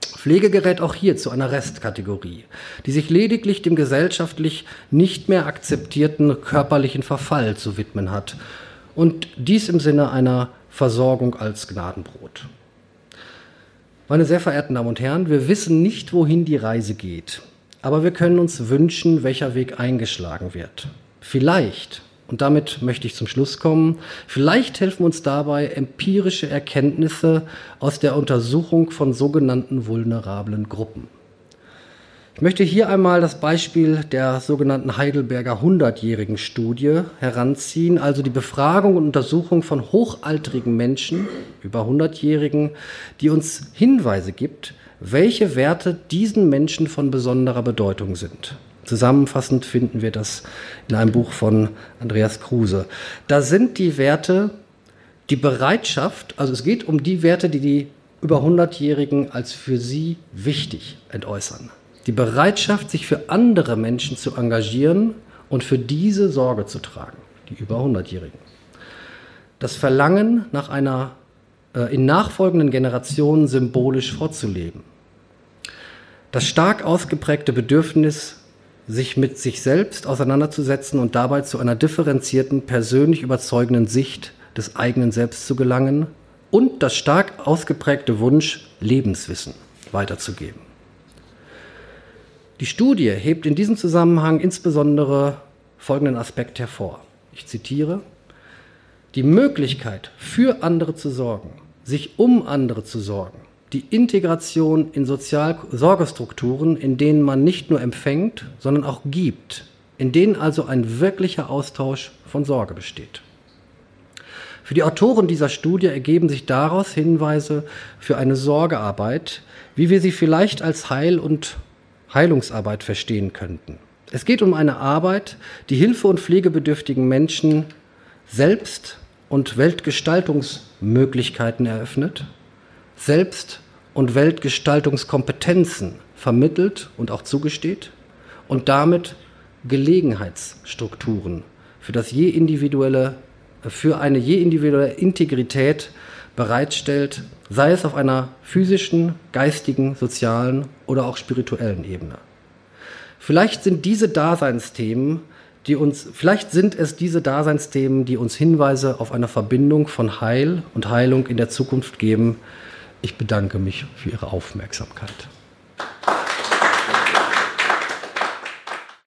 Pflege gerät auch hier zu einer Restkategorie, die sich lediglich dem gesellschaftlich nicht mehr akzeptierten körperlichen Verfall zu widmen hat und dies im Sinne einer Versorgung als Gnadenbrot. Meine sehr verehrten Damen und Herren, wir wissen nicht, wohin die Reise geht, aber wir können uns wünschen, welcher Weg eingeschlagen wird. Vielleicht, und damit möchte ich zum Schluss kommen, vielleicht helfen uns dabei empirische Erkenntnisse aus der Untersuchung von sogenannten vulnerablen Gruppen. Ich möchte hier einmal das Beispiel der sogenannten Heidelberger hundertjährigen Studie heranziehen, also die Befragung und Untersuchung von hochaltrigen Menschen, über hundertjährigen, die uns Hinweise gibt, welche Werte diesen Menschen von besonderer Bedeutung sind. Zusammenfassend finden wir das in einem Buch von Andreas Kruse. Da sind die Werte, die Bereitschaft, also es geht um die Werte, die die über hundertjährigen als für sie wichtig entäußern die Bereitschaft, sich für andere Menschen zu engagieren und für diese Sorge zu tragen, die über 100-Jährigen. Das Verlangen nach einer äh, in nachfolgenden Generationen symbolisch vorzuleben. Das stark ausgeprägte Bedürfnis, sich mit sich selbst auseinanderzusetzen und dabei zu einer differenzierten, persönlich überzeugenden Sicht des eigenen Selbst zu gelangen und das stark ausgeprägte Wunsch, Lebenswissen weiterzugeben. Die Studie hebt in diesem Zusammenhang insbesondere folgenden Aspekt hervor. Ich zitiere, die Möglichkeit, für andere zu sorgen, sich um andere zu sorgen, die Integration in Sozialsorgestrukturen, in denen man nicht nur empfängt, sondern auch gibt, in denen also ein wirklicher Austausch von Sorge besteht. Für die Autoren dieser Studie ergeben sich daraus Hinweise für eine Sorgearbeit, wie wir sie vielleicht als Heil- und Heilungsarbeit verstehen könnten. Es geht um eine Arbeit, die Hilfe- und pflegebedürftigen Menschen selbst und Weltgestaltungsmöglichkeiten eröffnet, selbst und Weltgestaltungskompetenzen vermittelt und auch zugesteht und damit Gelegenheitsstrukturen für das je individuelle, für eine je individuelle Integrität bereitstellt, sei es auf einer physischen, geistigen, sozialen oder auch spirituellen Ebene. Vielleicht sind diese Daseinsthemen, die uns, vielleicht sind es diese Daseinsthemen, die uns Hinweise auf eine Verbindung von Heil und Heilung in der Zukunft geben. Ich bedanke mich für Ihre Aufmerksamkeit.